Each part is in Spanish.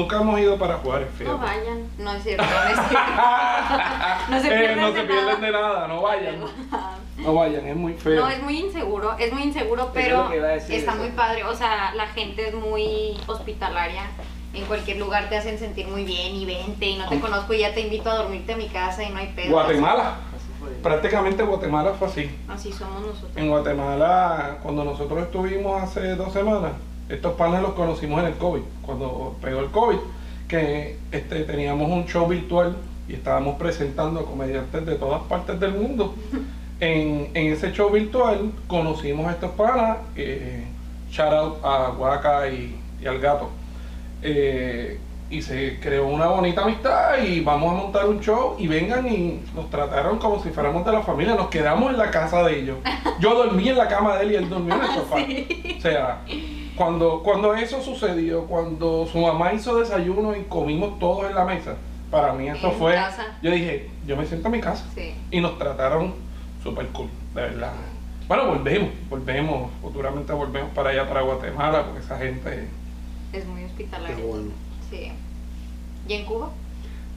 nunca hemos ido para Juárez, fíjate. No vayan, no es cierto, no es cierto. no se Eh, pierden, no de, se pierden nada. de nada, no vayan. No vayan, es muy feo. No, es muy inseguro, es muy inseguro, es pero está eso. muy padre. O sea, la gente es muy hospitalaria. En cualquier lugar te hacen sentir muy bien y vente y no te conozco y ya te invito a dormirte a mi casa y no hay pedo. Guatemala, Así fue. prácticamente Guatemala fue así. Así somos nosotros. En Guatemala, cuando nosotros estuvimos hace dos semanas, estos panes los conocimos en el COVID, cuando pegó el COVID, que este, teníamos un show virtual y estábamos presentando a comediantes de todas partes del mundo. En, en ese show virtual conocimos a estos panas, eh, shout out a Guaca y, y al gato. Eh, y se creó una bonita amistad y vamos a montar un show y vengan y nos trataron como si fuéramos de la familia, nos quedamos en la casa de ellos. Yo dormí en la cama de él y él durmió en el sofá. O sea, cuando, cuando eso sucedió, cuando su mamá hizo desayuno y comimos todos en la mesa, para mí eso En fue, casa. yo dije, yo me siento en mi casa. Sí. Y nos trataron súper cool, de verdad. Bueno, volvemos, volvemos, futuramente volvemos para allá, para Guatemala, porque esa gente... Es muy hospitalaria. Qué bueno. Sí. ¿Y en Cuba?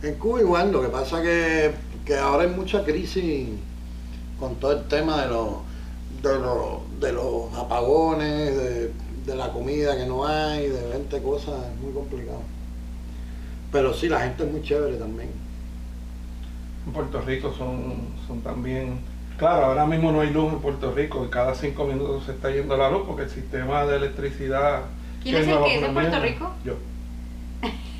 En Cuba igual, lo que pasa que, que ahora hay mucha crisis con todo el tema de los, de los, de los apagones, de, de la comida que no hay, de 20 cosas, es muy complicado. Pero sí, la gente es muy chévere también. En Puerto Rico son, son también... Claro, ahora mismo no hay luz en Puerto Rico, y cada cinco minutos se está yendo la luz porque el sistema de electricidad... ¿Quién es el que es de Puerto Rico? Yo.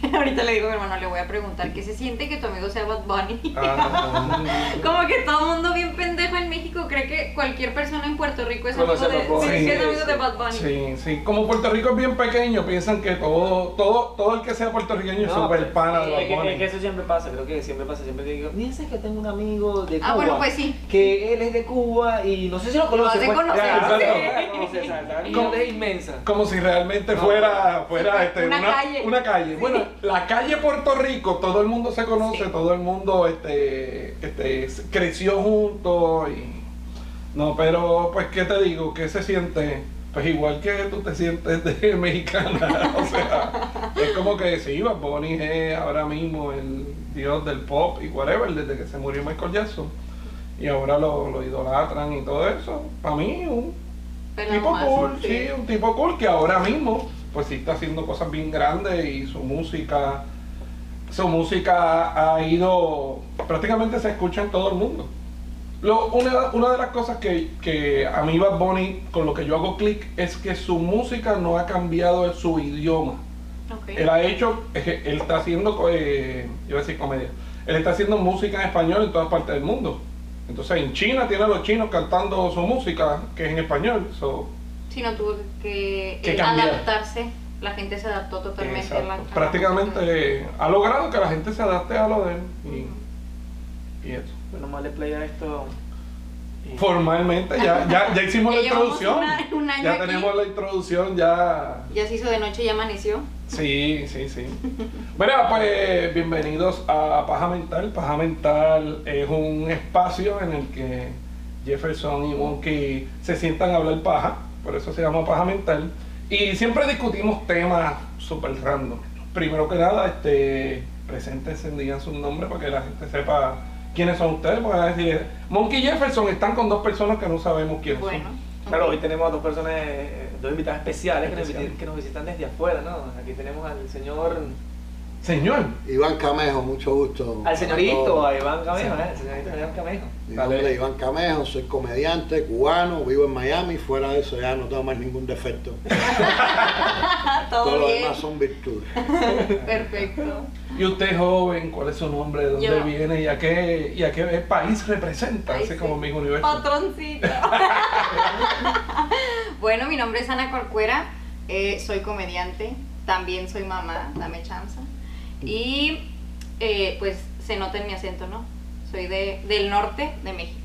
Ahorita le digo a mi hermano, le voy a preguntar qué se siente que tu amigo sea Bad Bunny. Ah, Como que todo el mundo bien pendejo en México cree que cualquier persona en Puerto Rico es amigo de, Bad Bunny. sí, es amigo de Bad Bunny. Sí, sí, como Puerto Rico es bien pequeño, piensan que todo, todo, todo el que sea puertorriqueño es No, super pero- pana de es, que, Bad es Bunny. que eso siempre pasa, creo que siempre pasa, siempre digo, fíjense que tengo un amigo de Cuba. Ah, bueno, pues sí. Que él es de Cuba y no sé si lo conoce. pues, lo conoce, o sea, la amistad es inmensa. Como si realmente No. fuera, fuera Sí, este, una una, calle. una calle. Bueno, la calle Puerto Rico, todo el mundo se conoce, Sí. todo el mundo este, este, creció juntos y no, pero pues qué te digo, ¿qué se siente? Pues igual que tú te sientes de mexicana, o sea, es como que sí, Bad Bunny es ahora mismo el dios del pop y whatever, desde que se murió Michael Jackson. Y ahora lo, lo idolatran y todo eso. Para mí, un Pero tipo cool, sí, un tipo cool que ahora mismo pues sí está haciendo cosas bien grandes y su música su música ha ido prácticamente se escucha en todo el mundo. Lo, una, una de las cosas que, que a mí Bad Bunny con lo que yo hago clic es que su música no ha cambiado su idioma. Él ha hecho, él está haciendo, eh, iba a decir comedia, él está haciendo música en español en todas partes del mundo. Entonces en China tiene a los chinos cantando su música, que es en español. So, Si no tuvo que, Que eh, adaptarse, la gente se adaptó totalmente a la, a exacto. la Prácticamente eh, ha logrado que la gente se adapte a lo de él. Y, y eso. Bueno, más le play a esto. y- Formalmente ya, ya, ya hicimos Ya la introducción. una- un año ya aquí. tenemos la introducción, ya Ya se hizo de noche y ya amaneció. Sí, sí, sí. Bueno, pues bienvenidos a Paja Mental. Paja Mental es un espacio en el que Jefferson y Monkey se sientan a hablar paja, por eso se llama Paja Mental. Y siempre discutimos temas súper random. Primero que nada, este, preséntense, digan sus nombres para que la gente sepa quiénes son ustedes. Porque van a decir, Monkey y Jefferson están con dos personas que no sabemos quiénes Bueno. son. Claro, hoy tenemos a dos personas, eh, dos invitadas especiales que nos, que nos visitan desde afuera, ¿no? Aquí tenemos al señor, Señor, Iván Camejo, mucho gusto. al señorito, A Iván Camejo, ¿eh? El señorito Iván Camejo. Mi Dale. nombre es Iván Camejo, soy comediante cubano, vivo en Miami, fuera de eso ya no tengo más ningún defecto. Todo Todo lo demás son virtudes. Perfecto. Y usted joven, ¿cuál es su nombre? ¿De dónde Yo. viene? ¿Y a qué, y a qué país representa? Ay, Así sí. como mi universo. Patroncito. bueno, mi nombre es Ana Corcuera, eh, soy comediante, también soy mamá, dame chance. Y eh, pues se nota en mi acento, ¿no? Soy de, del norte de México.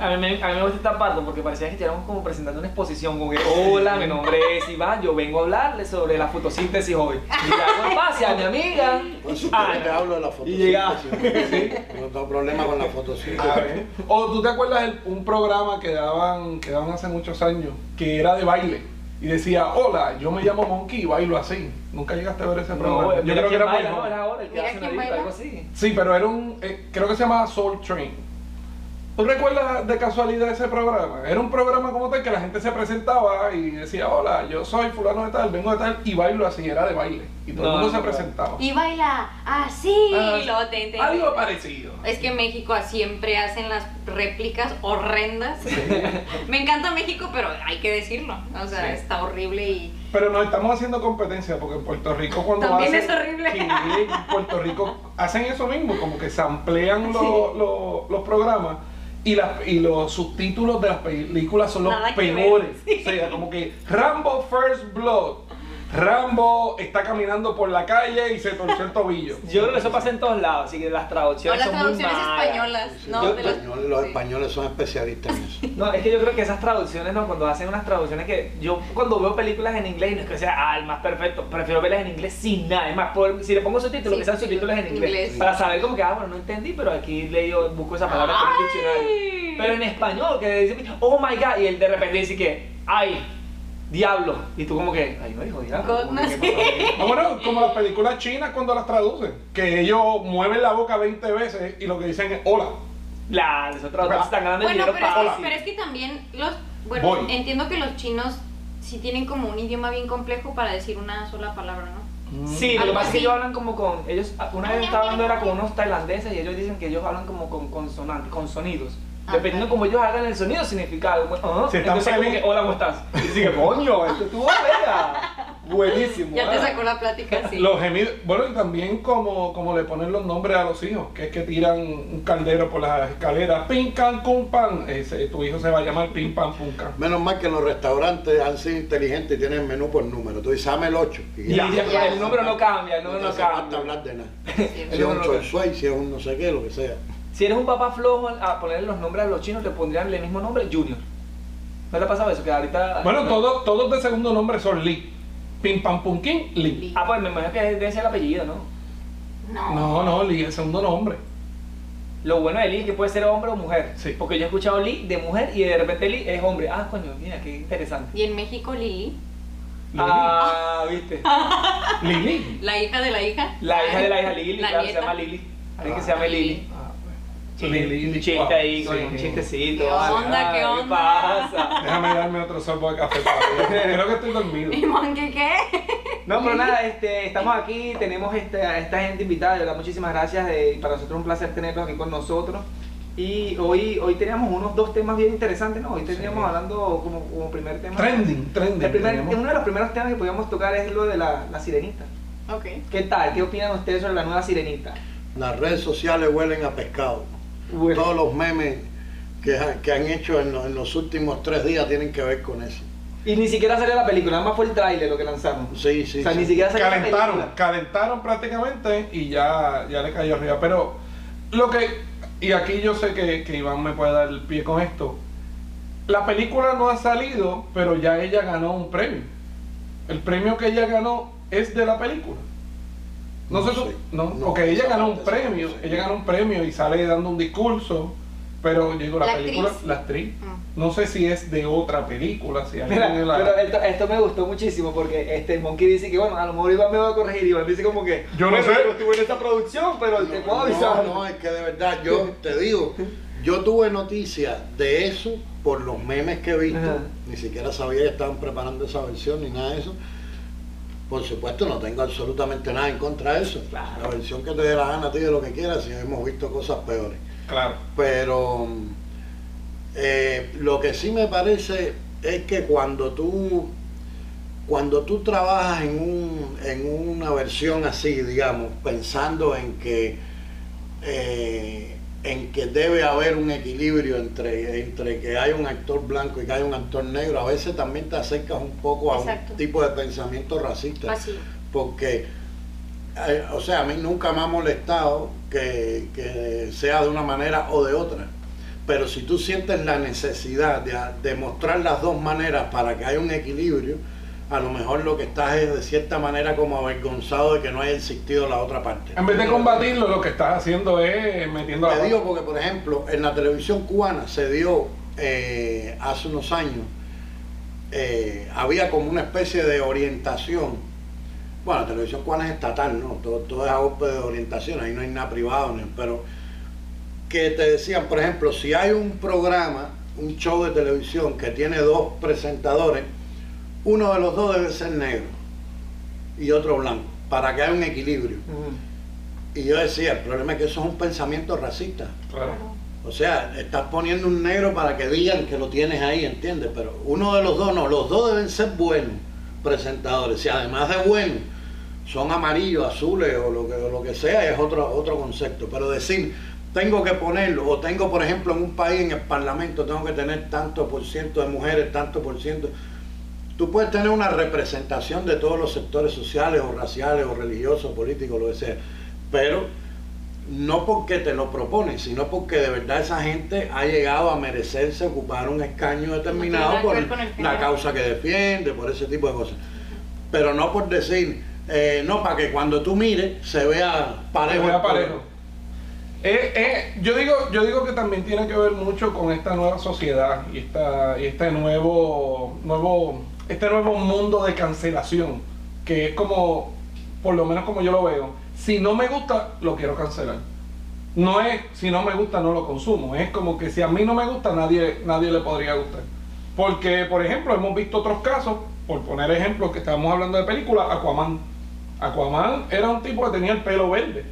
A mí, me, a mí me gusta esta parte porque parecía que estuviéramos como presentando una exposición, como que, hola, mi nombre es Iván, yo vengo a hablarles sobre la fotosíntesis hoy. Y pase a mi amiga. Ah, te hablo de la y llega. fotosíntesis. No tengo problema con la fotosíntesis. A ver. O tú te acuerdas de un programa que daban, que daban hace muchos años, que era de baile. Y decía, hola, yo me llamo Monkey y bailo así. Nunca llegaste a ver ese No, programa. yo creo que era muy baila, no, joven. era ahora el que hace una algo así. Sí, pero era un, eh, creo que se llamaba Soul Train. ¿Tú recuerdas de casualidad ese programa? Era un programa como tal que la gente se presentaba y decía, hola, yo soy fulano de tal, vengo de tal, y bailo así, era de baile. Y todo No, el mundo no, se no. presentaba. Y baila así. Ah, te- te- Algo parecido. Es que México siempre hacen las réplicas horrendas. Me encanta México, pero hay que decirlo. O sea, Sí. está horrible y. Pero nos estamos haciendo competencia porque en Puerto Rico cuando También hacen... es horrible. Sí, en Puerto Rico hacen eso mismo, como que se amplían los, los- los programas y, las- y los subtítulos de las películas son los Nada peores. O sea, como que Rambo First Blood. Rambo está caminando por la calle y se torció el tobillo. Yo creo que eso pasa en todos lados, así que las traducciones las son muy traducciones malas. españolas, ¿no? Yo- De Los los- españoles, son especialistas en eso. No, es que yo creo que esas traducciones, ¿no? Cuando hacen unas traducciones que yo cuando veo películas en inglés, no es que sea ah, el más perfecto, prefiero verlas en inglés sin nada. Es más, por- si le pongo subtítulos, Sí, que sean subtítulos en inglés. inglés. Para saber como que, ah, bueno, no entendí, pero aquí leí, busco esa palabra en el diccionario. ¡Ay! Pero en español, que dice, oh my god, y él de repente dice que, ay, diablo. Y tú como que, ay, no dijo diablo. God, como. Ah, bueno, como las películas chinas cuando las traducen, que ellos mueven la boca 20 veces y lo que dicen es hola. La, esos traductores están ganando Bueno, dinero pero es, que, fácil. pero es que también los. Bueno, Voy. entiendo que los chinos sí tienen como un idioma bien complejo para decir una sola palabra, ¿no? Sí, lo que pasa es que ellos hablan como con. Ellos, una vez estaba hablando era con unos tailandeses y ellos dicen que ellos hablan como con consonantes, con sonidos. Dependiendo claro. cómo ellos hagan el sonido, significa algo. Si están entonces, como que, hola, ¿cómo estás? Y dice, coño, esto estuvo bella. Buenísimo. Ya te sacó la plática así. Los gemidos, bueno, y también como, como le ponen los nombres a los hijos, que es que tiran un caldero por las escaleras, pim, can, cum, pan, ese, tu hijo se va a llamar pim, pam, pum, can. Menos mal que en los restaurantes han sido inteligentes y tienen menú por número. Tú dices, dame el 8. Y ya, Ya. el número no cambia, el número no no hace falta cambia. hablar de nada. Sí. Si es un no suey, si es un no sé qué, lo que sea. Si eres un papá flojo a ponerle los nombres a los chinos, le pondrían el mismo nombre, Junior. ¿No le ha pasado eso? Que ahorita. Bueno, todos, todos de segundo nombre son Lee. Pim, pam, pum, Lee. Lee. Ah, pues me imagino que debe ser el apellido, ¿no? No. No, no, Lee es el segundo nombre. Lo bueno de Lee es que puede ser hombre o mujer. Sí. Porque yo he escuchado Lee de mujer y de repente Lee es hombre. Ah, coño, mira, qué interesante. Y en México, Lili, Lili. Ah, viste. Lili. la hija de la hija. La hija de la hija Lili, La claro, se nieta. llama Lili. Alguien que se llama Lili. Sí, un chiste Wow. ahí con Sí. un chistecito. ¿Qué onda, qué Ah, onda? pasa? Déjame darme otro sorbo de café. Creo que estoy dormido. ¿Y Monkey qué? No, pero nada, este, estamos aquí, tenemos este, a esta gente invitada, de verdad, muchísimas gracias. eh, para nosotros es un placer tenerlos aquí con nosotros. Y hoy, hoy teníamos unos dos temas bien interesantes, ¿no? Hoy teníamos Sí. hablando como, como primer tema. Trending, trending. El primer- uno de los primeros temas que podíamos tocar es lo de la, la sirenita. Ok. ¿Qué tal? ¿Qué opinan ustedes sobre la nueva sirenita? Las redes sociales huelen a pescado. Bueno, Todos los memes que, ha- que han hecho en, los- en los últimos tres días tienen que ver con eso. y ni siquiera salió la película, nada más fue el tráiler lo que lanzaron. Sí, sí. o sea, sí. ni siquiera salió la calentaron, película. calentaron prácticamente y ya, ya le cayó arriba. Pero lo que, y aquí yo sé que, que Iván me puede dar el pie con esto, la película no ha salido, pero ya ella ganó un premio. El premio que ella ganó es de la película. No, No sé, no, No, porque ella ganó un sí, premio, no sé. ella ganó un premio y sale dando un discurso, pero digo, la, La película, actriz. la actriz, Mm. no sé si es de otra película, si alguien Mira, la- pero esto, esto me gustó muchísimo porque este Monkey dice que bueno, a lo mejor Iván me va a corregir, Iván dice como que Yo no bueno, sé. yo estuve en esta producción, pero te puedo avisar. No, no, es que de verdad, yo te digo, yo tuve noticias de eso por los memes que he visto. Ajá. Ni siquiera sabía que estaban preparando esa versión ni nada de eso. Por supuesto, no tengo absolutamente nada en contra de eso. Claro. La versión que te dé la gana ti de lo que quieras, si hemos visto cosas peores. Claro. Pero eh, lo que sí me parece es que cuando tú cuando tú trabajas en, un, en una versión así, digamos, pensando en que eh, en que debe haber un equilibrio entre, entre que hay un actor blanco y que hay un actor negro, a veces también te acercas un poco a Exacto. un tipo de pensamiento racista Así. porque, eh, o sea, a mí nunca me ha molestado que, que sea de una manera o de otra. Pero si tú sientes la necesidad de, de mostrar las dos maneras para que haya un equilibrio, a lo mejor lo que estás es de cierta manera como avergonzado de que no haya existido la otra parte. En vez de combatirlo, lo que estás haciendo es metiendo la Te pata. digo porque, por ejemplo, en la televisión cubana se dio eh, hace unos años eh, había como una especie de orientación. Bueno, la televisión cuál es estatal, ¿no? Todo, todo es a golpe de orientación, ahí no hay nada privado, pero que te decían, por ejemplo, si hay un programa, un show de televisión que tiene dos presentadores, uno de los dos debe ser negro y otro blanco, para que haya un equilibrio. Y yo decía, el problema es que eso es un pensamiento racista. Claro. O sea, estás poniendo un negro para que digan que lo tienes ahí, ¿entiendes? Pero uno de los dos no, los dos deben ser buenos presentadores. Si además de buenos son amarillos, azules o lo que, o lo que sea, es otro, otro concepto. Pero decir, tengo que ponerlo, o tengo, por ejemplo, en un país, en el Parlamento, tengo que tener tanto por ciento de mujeres, tanto por ciento. Tú puedes tener una representación de todos los sectores sociales o raciales o religiosos, políticos, lo que sea, pero no porque te lo propones, sino porque de verdad esa gente ha llegado a merecerse ocupar un escaño determinado por el la causa que defiende, por ese tipo de cosas. Pero no por decir, eh, no, para que cuando tú mires se vea parejo. Se vea parejo. Eh, eh, yo, digo, yo digo que también tiene que ver mucho con esta nueva sociedad y, esta, y este nuevo, nuevo, este nuevo mundo de cancelación, que es como, por lo menos como yo lo veo, si no me gusta, lo quiero cancelar. No es, si no me gusta, no lo consumo. Es como que si a mí no me gusta, nadie, nadie le podría gustar. Porque, por ejemplo, hemos visto otros casos, por poner ejemplos que estábamos hablando de películas, Aquaman. Aquaman era un tipo que tenía el pelo verde.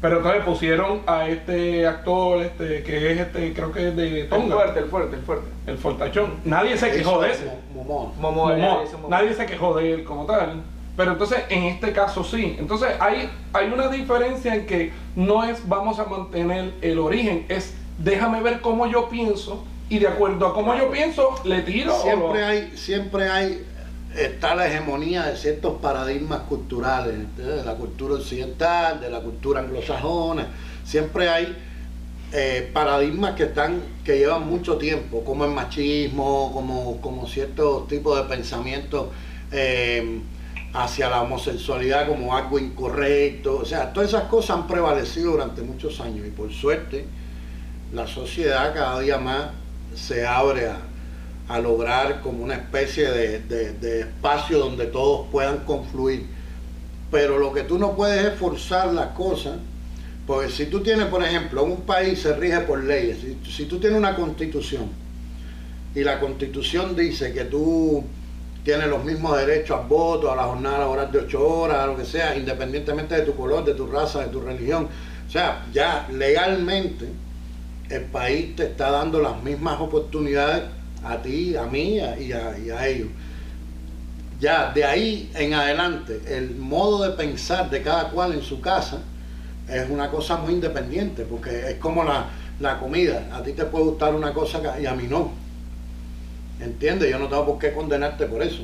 Pero entonces pusieron a este actor, este, que es este, creo que es de El Tonga, fuerte, el fuerte, el fuerte. el fortachón. Nadie se quejó de ese. Mo- Momoa. Momoa, Momoa. ya hizo Momoa. Nadie se quejó de él como tal. Pero entonces en este caso sí. Entonces hay, hay una diferencia en que no es vamos a mantener el origen, es déjame ver cómo yo pienso y de acuerdo a cómo yo pienso le tiro. o Siempre lo- hay, siempre hay, está la hegemonía de ciertos paradigmas culturales, ¿eh? de la cultura occidental, de la cultura anglosajona. Siempre hay eh, paradigmas que están, que llevan mucho tiempo, como el machismo, como, como ciertos tipos de pensamientos eh, hacia la homosexualidad como algo incorrecto. O sea, todas esas cosas han prevalecido durante muchos años y por suerte la sociedad cada día más se abre a, a lograr como una especie de, de- espacio donde todos puedan confluir. Pero lo que tú no puedes es forzar las cosas, porque si tú tienes, por ejemplo, un país se rige por leyes, si, si tú tienes una constitución y la constitución dice que tú tienes los mismos derechos al voto, a la jornada laboral de ocho horas, a lo que sea, independientemente de tu color, de tu raza, de tu religión. O sea, ya legalmente el país te está dando las mismas oportunidades a ti, a mí y a, y a ellos. Ya de ahí en adelante, el modo de pensar de cada cual en su casa es una cosa muy independiente, porque es como la, la comida. A ti te puede gustar una cosa y a mí no. ¿Entiendes? Yo no tengo por qué condenarte por eso.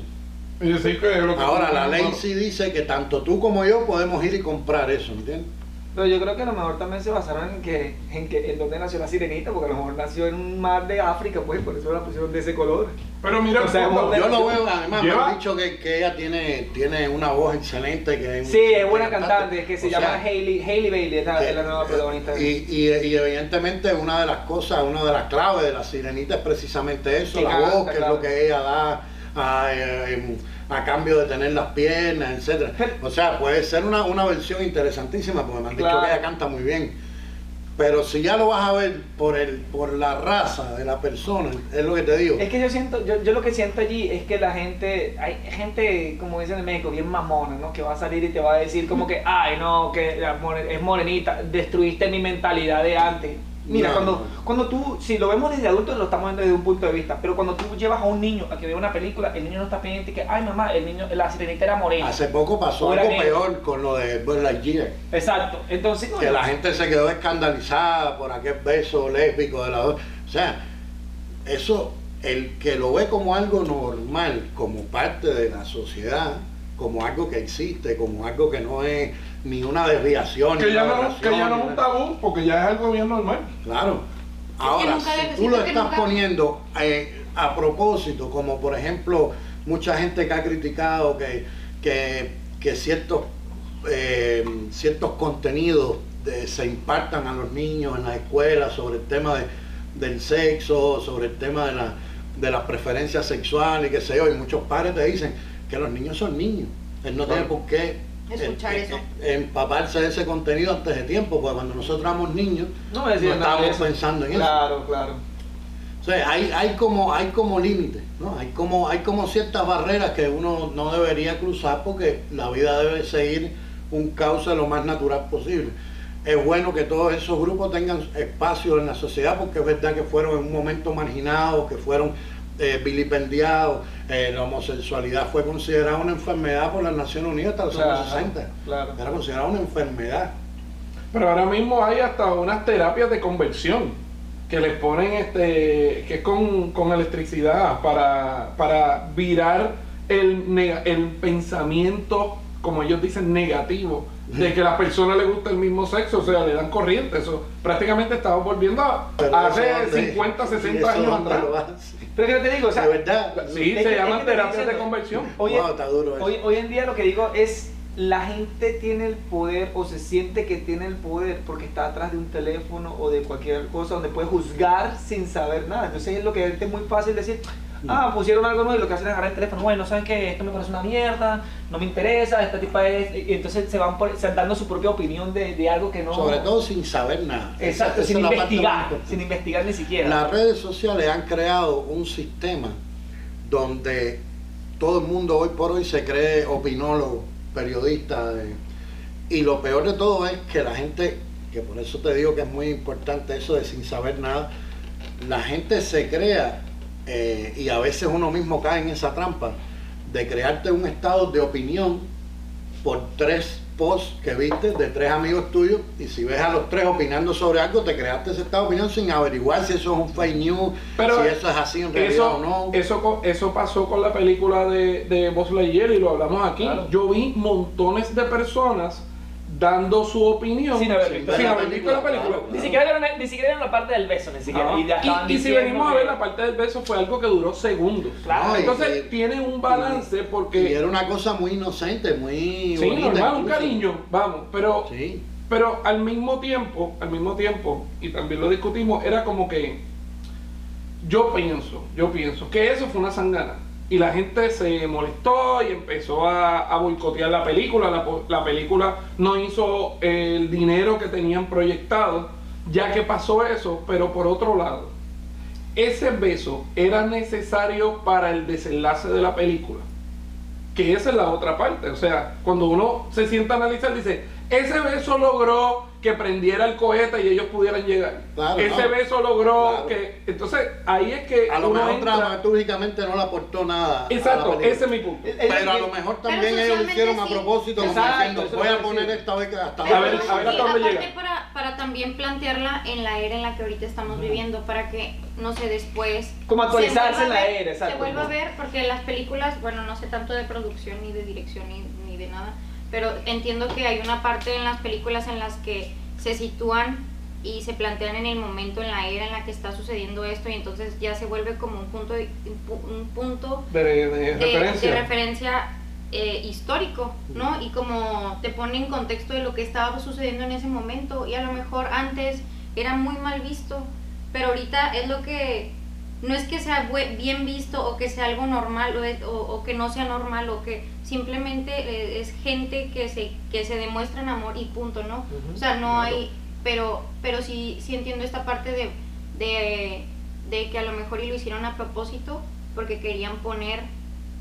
lo que Ahora, la ley sí dice que tanto tú como yo podemos ir y comprar eso, ¿entiendes? Pero yo creo que a lo mejor también se basaron en que, en que en dónde nació la sirenita, porque a lo mejor nació en un mar de África, pues por eso la pusieron de ese color. Pero mira, O sea. Yo lo veo, además me Lleva- han dicho que, que ella tiene, tiene una voz excelente. Que Sí, es buena cantante, que se O llama sea, Hailey, Hailey Bailey, es la, que- es la nueva protagonista. Y, y, y evidentemente una de las cosas, una de las claves de la sirenita es precisamente eso, Que la canta, voz, que claro. es lo que ella da a, eh, a cambio de tener las piernas, etcétera. O sea, puede ser una, una versión interesantísima, porque me han dicho Claro. que ella canta muy bien. Pero si ya lo vas a ver por el, por la raza de la persona, es lo que te digo. Es que yo siento, yo, yo lo que siento allí es que la gente, hay gente, como dicen en México, bien mamona, ¿no? Que va a salir y te va a decir como que, ay, no, que la more- es morenita, destruiste mi mentalidad de antes. Mira, No, cuando, cuando tú, si lo vemos desde adultos, lo estamos viendo desde un punto de vista, pero cuando tú llevas a un niño a que vea una película, el niño no está pendiente que, ay, mamá, el niño, la sirenita era morena. Hace poco pasó algo negro. peor con lo de Buzz Lightyear. Exacto, entonces, que la gente se quedó escandalizada por aquel beso lésbico de la. O sea, eso, el que lo ve como algo normal, como parte de la sociedad, como algo que existe, como algo que no es ni una desviación, ni Que ya, una no, que ya no es un tabú, porque ya es algo bien normal. Claro. Ahora, si tú lo estás nunca- poniendo eh, a propósito, como por ejemplo mucha gente que ha criticado que, que, que ciertos, eh, ciertos contenidos de- se impartan a los niños en las escuelas sobre el tema de- del sexo, sobre el tema de la, de las preferencias sexuales y qué sé yo, y muchos padres te dicen que los niños son niños. Él no tiene por qué Escuchar eh, eso. eh, empaparse de ese contenido antes de tiempo, porque cuando nosotros éramos niños, No decían no estábamos eso. pensando en eso. Claro, claro. O sea, hay, hay como, hay como límites, ¿no? Hay como, hay como ciertas barreras que uno no debería cruzar porque la vida debe seguir un cauce lo más natural posible. Es bueno que todos esos grupos tengan espacio en la sociedad porque es verdad que fueron en un momento marginados, que fueron eh, vilipendiados. Eh, la homosexualidad fue considerada una enfermedad por las Naciones Unidas hasta los Claro, años 60. claro. Era considerada una enfermedad. Pero ahora mismo hay hasta unas terapias de conversión que les ponen este que es con, con electricidad para, para virar el, el pensamiento, como ellos dicen, negativo, de que a la persona le gusta el mismo sexo, o sea, le dan corriente. Eso prácticamente estamos volviendo a, hace dónde- 50, y 60 eso años atrás. Pero que te digo, o sea, De verdad. Sí, se llaman terapias de conversión. Oye, Wow, está duro. Hoy, hoy en día lo que digo es la gente tiene el poder o se siente que tiene el poder porque está atrás de un teléfono o de cualquier cosa donde puede juzgar sin saber nada. Entonces es lo que es muy fácil decir, ah, pusieron algo nuevo y lo que hacen es agarrar el teléfono, bueno, ¿sabes qué? Esto me parece una mierda, no me interesa, esta tipa es... Y entonces se van por- se van dando su propia opinión de, de algo que no... Sobre todo sin saber nada. Exacto, Esa- sin investigar, sin investigar ni siquiera. Las redes sociales han creado un sistema donde todo el mundo hoy por hoy se cree opinólogo, periodista. de- y lo peor de todo es que la gente, que por eso te digo que es muy importante eso de sin saber nada, la gente se crea, eh, y a veces uno mismo cae en esa trampa, de crearte un estado de opinión por tres posts que viste de tres amigos tuyos y si ves a los tres opinando sobre algo te creaste ese estado de opinión sin averiguar si eso es un fake news, Pero si eso es así en realidad Eso, o no. eso, co- eso pasó con la película de, de Buzz Lightyear y lo hablamos aquí. Claro. Yo vi montones de personas dando su opinión Sin haber visto sin la haber visto la película, claro. Ni siquiera vieron, ni siquiera vieron la parte del beso, ni siquiera. Y, Y, y si venimos a ver la parte del beso fue algo que duró segundos. Claro. Entonces y- tiene un balance Y porque era una cosa muy inocente, muy sí, bonita normal, un cariño, vamos, pero Sí. pero al mismo tiempo, al mismo tiempo, y también lo discutimos, era como que yo pienso, yo pienso que eso fue una sangana. Y la gente se molestó y empezó a, a boicotear la película. La, la película no hizo el dinero que tenían proyectado, ya que pasó eso, pero por otro lado, ese beso era necesario para el desenlace de la película. Que esa es la otra parte. O sea, cuando uno se sienta a analizar, dice, ese beso logró que prendiera el cohete y ellos pudieran llegar. Claro, ese no. beso logró Claro. que... Entonces, ahí es que A lo uno mejor entra- dramatúrgicamente no le aportó nada. a Exacto, ese es mi punto. El- el- Pero a lo mejor también ellos lo hicieron a sí. propósito, como Exacto, diciendo, eso voy a poner decía. esta vez que hasta A ver, a ver sí, hasta dónde llega. Para, para también plantearla en la era en la que ahorita estamos viviendo, para que, no sé, después... Como actualizarse se en la a era, exacto. Se vuelva a ver, porque las películas, bueno, no sé tanto de producción, ni de dirección, ni, ni de nada, pero entiendo que hay una parte en las películas en las que se sitúan y se plantean en el momento, en la era en la que está sucediendo esto, y entonces ya se vuelve como un punto, de- un punto De, de de, referencia. de referencia eh, histórico, ¿no? Y como te pone en contexto de lo que estaba sucediendo en ese momento y a lo mejor antes era muy mal visto, pero ahorita es lo que no es que sea bien visto o que sea algo normal o, es- o- o que no sea normal o que simplemente eh, es gente que se que se demuestra en amor y punto, ¿no? O sea, no claro. hay pero pero sí sí entiendo esta parte de, de de que a lo mejor y lo hicieron a propósito porque querían poner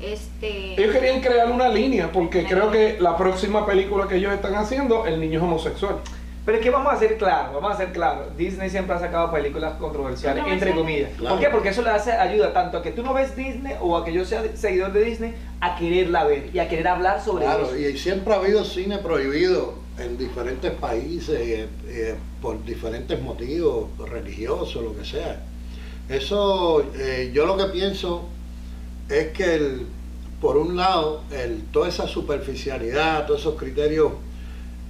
este Ellos querían crear una línea, porque creo que la próxima película que ellos están haciendo, el niño es homosexual. Pero es que vamos a ser claros, vamos a ser claros. Disney siempre ha sacado películas controversiales, entre comillas. Claro. ¿Por qué? Porque eso le hace ayuda tanto a que tú no ves Disney o a que yo sea seguidor de Disney a quererla ver y a querer hablar sobre Claro, eso. y siempre ha habido cine prohibido en diferentes países eh, eh, por diferentes motivos, religiosos, lo que sea. Eso, eh, yo lo que pienso es que, el- por un lado, el, toda esa superficialidad, todos esos criterios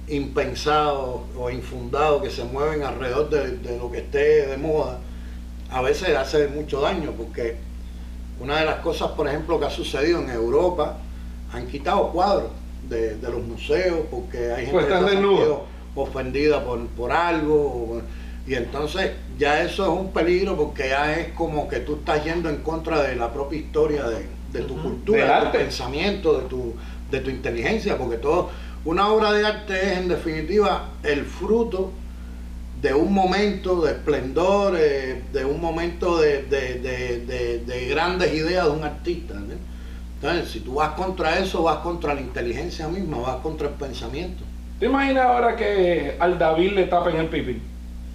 impensados o infundados que se mueven alrededor de, de lo que esté de moda, a veces hace mucho daño, porque una de las cosas, por ejemplo, que ha sucedido en Europa, han quitado cuadros de, de los museos porque hay gente Pues que ofendida por, por algo. o- Y entonces ya eso es un peligro porque ya es como que tú estás yendo en contra de la propia historia de, de tu cultura, Del de tu pensamiento, de tu, de tu inteligencia, porque todo, una obra de arte es en definitiva el fruto de un momento de esplendor, eh, de un momento de, de- de- de- de grandes ideas de un artista. Entonces, si tú vas contra eso, vas contra la inteligencia misma, vas contra el pensamiento. ¿Te imaginas ahora que al David le tapen el pipí?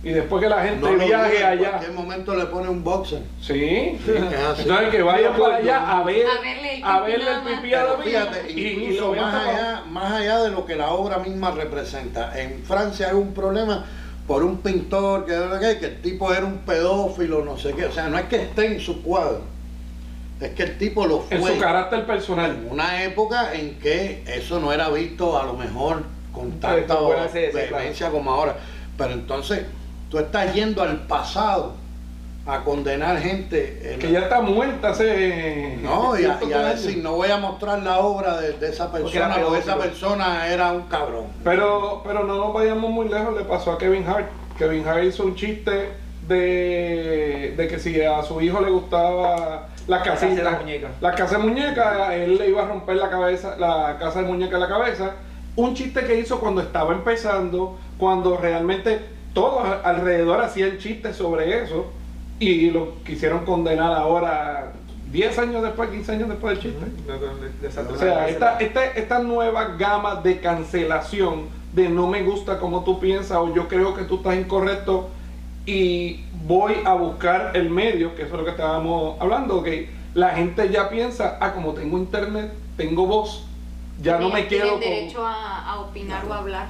Y después que la gente No viaje dudes, en allá. cualquier momento le pone un boxer. Sí. Sí. Entonces que para yo- allá a ver, A verle el a pipí verle nada el más. pipí a David. fíjate, y, lo más allá, más allá de lo que la obra misma representa. En Francia hay un problema por un pintor que, que el tipo era un pedófilo, no sé qué. O sea, no es que esté en su cuadro, es que el tipo lo En fue. su carácter personal. en una época en que eso no era visto a lo mejor con tanta vehemencia como ahora. Pero entonces tú estás yendo al pasado a condenar gente. en- Que ya está muerta hace. no, y a, y a decir, no voy a mostrar la obra de, de esa persona porque esa persona era un cabrón. Pero, pero no nos vayamos muy lejos, le pasó a Kevin Hart. Kevin Hart hizo un chiste de, de que si a su hijo le gustaba la casa de las muñecas. la casa de muñecas, él le iba a romper la cabeza, la casa de muñecas en la cabeza. Un chiste que hizo cuando estaba empezando, cuando realmente todos alrededor hacían chistes sobre eso y lo quisieron condenar ahora 10 años después, 15 años después del chiste. O sea, esta, esta, esta nueva gama de cancelación de no me gusta como tú piensas o yo creo que tú estás incorrecto y voy a buscar el medio, que eso es lo que estábamos hablando, que la gente ya piensa, ah, como tengo internet, tengo voz, ya no me Tienen quedo con... derecho a, a opinar o a hablar.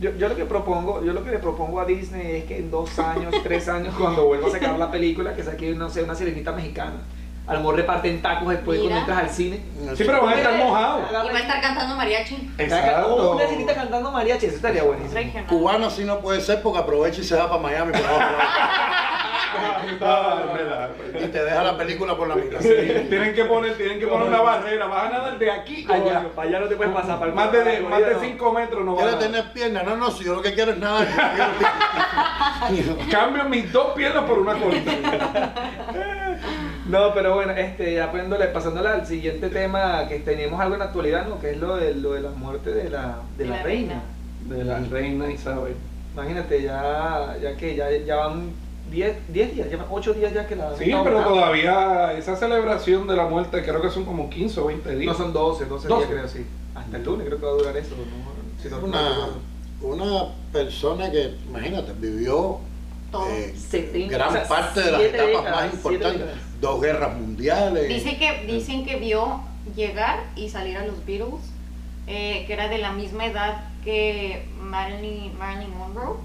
Yo, yo lo que propongo, yo lo que le propongo a Disney es que en dos años, tres años, cuando vuelva a sacar la película, que saque, no sé, una sirenita mexicana. A lo mejor reparten tacos después Mira. cuando entras al cine. Sí, pero van a estar mojados. Y va a estar cantando mariachi. Exacto. Una sirenita cantando mariachi, eso estaría buenísimo. Regional. Cubano sí no puede ser porque aprovecha y se va para Miami por y te deja la película por la mitad. Sí, tienen que poner, tienen que poner una barrera, vas a nadar de aquí a allá. Para allá no te puedes pasar. Para Más de, para la más de. 5 metros no ¿Quieres a tener piernas? No, no, si yo lo que quiero es nada. Cambio mis dos piernas por una colita. No, pero bueno, este, ya poniéndole- pasándole al siguiente tema, que tenemos algo en la actualidad, ¿no? Que es lo de, lo de la muerte de la, de la, La reina. De la reina Isabel. Imagínate, ya, ya que ya, ya van 10 10 días, ya van 8 días ya que la Sí, pero no, todavía esa celebración de la muerte creo que son como 15 o 20 días. No son 12, 12, 12. días creo, sí. Hasta el lunes creo que va a durar eso. ¿no? Si no- una, una persona que, imagínate, vivió Todo. eh, 70, gran o sea, parte de las etapas décadas, más importantes. Dos guerras mundiales. Dice que, dicen que vio llegar y salir a los Beatles, eh, que era de la misma edad que Marilyn, Marilyn Monroe.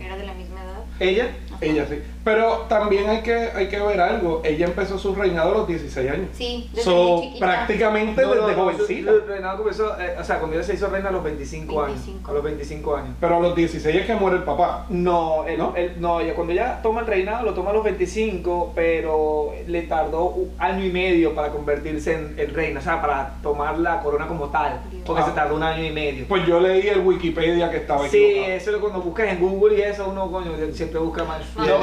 Era de la misma edad. Ella, Ella sí. Pero también hay que, hay que ver algo. Ella empezó su reinado a los 16 años. Sí, desde So, muy chiquita. prácticamente no, no, desde no, jovencita. su- su reinado comenzó, eh, o sea, cuando ella se hizo reina a los 25, 25. años. A los 25 años. Pero a los 16 es que muere el papá. No, él- ¿No? él- no, ella- cuando ella toma el reinado lo toma a los 25, pero le tardó un año y medio para convertirse en, en reina, o sea, para tomar la corona como tal, Dios. porque Ah. se tardó un año y medio. Pues yo leí el Wikipedia que estaba Sí, equivocado. eso es cuando buscas en Google y eso uno coño siempre busca más. El hijo,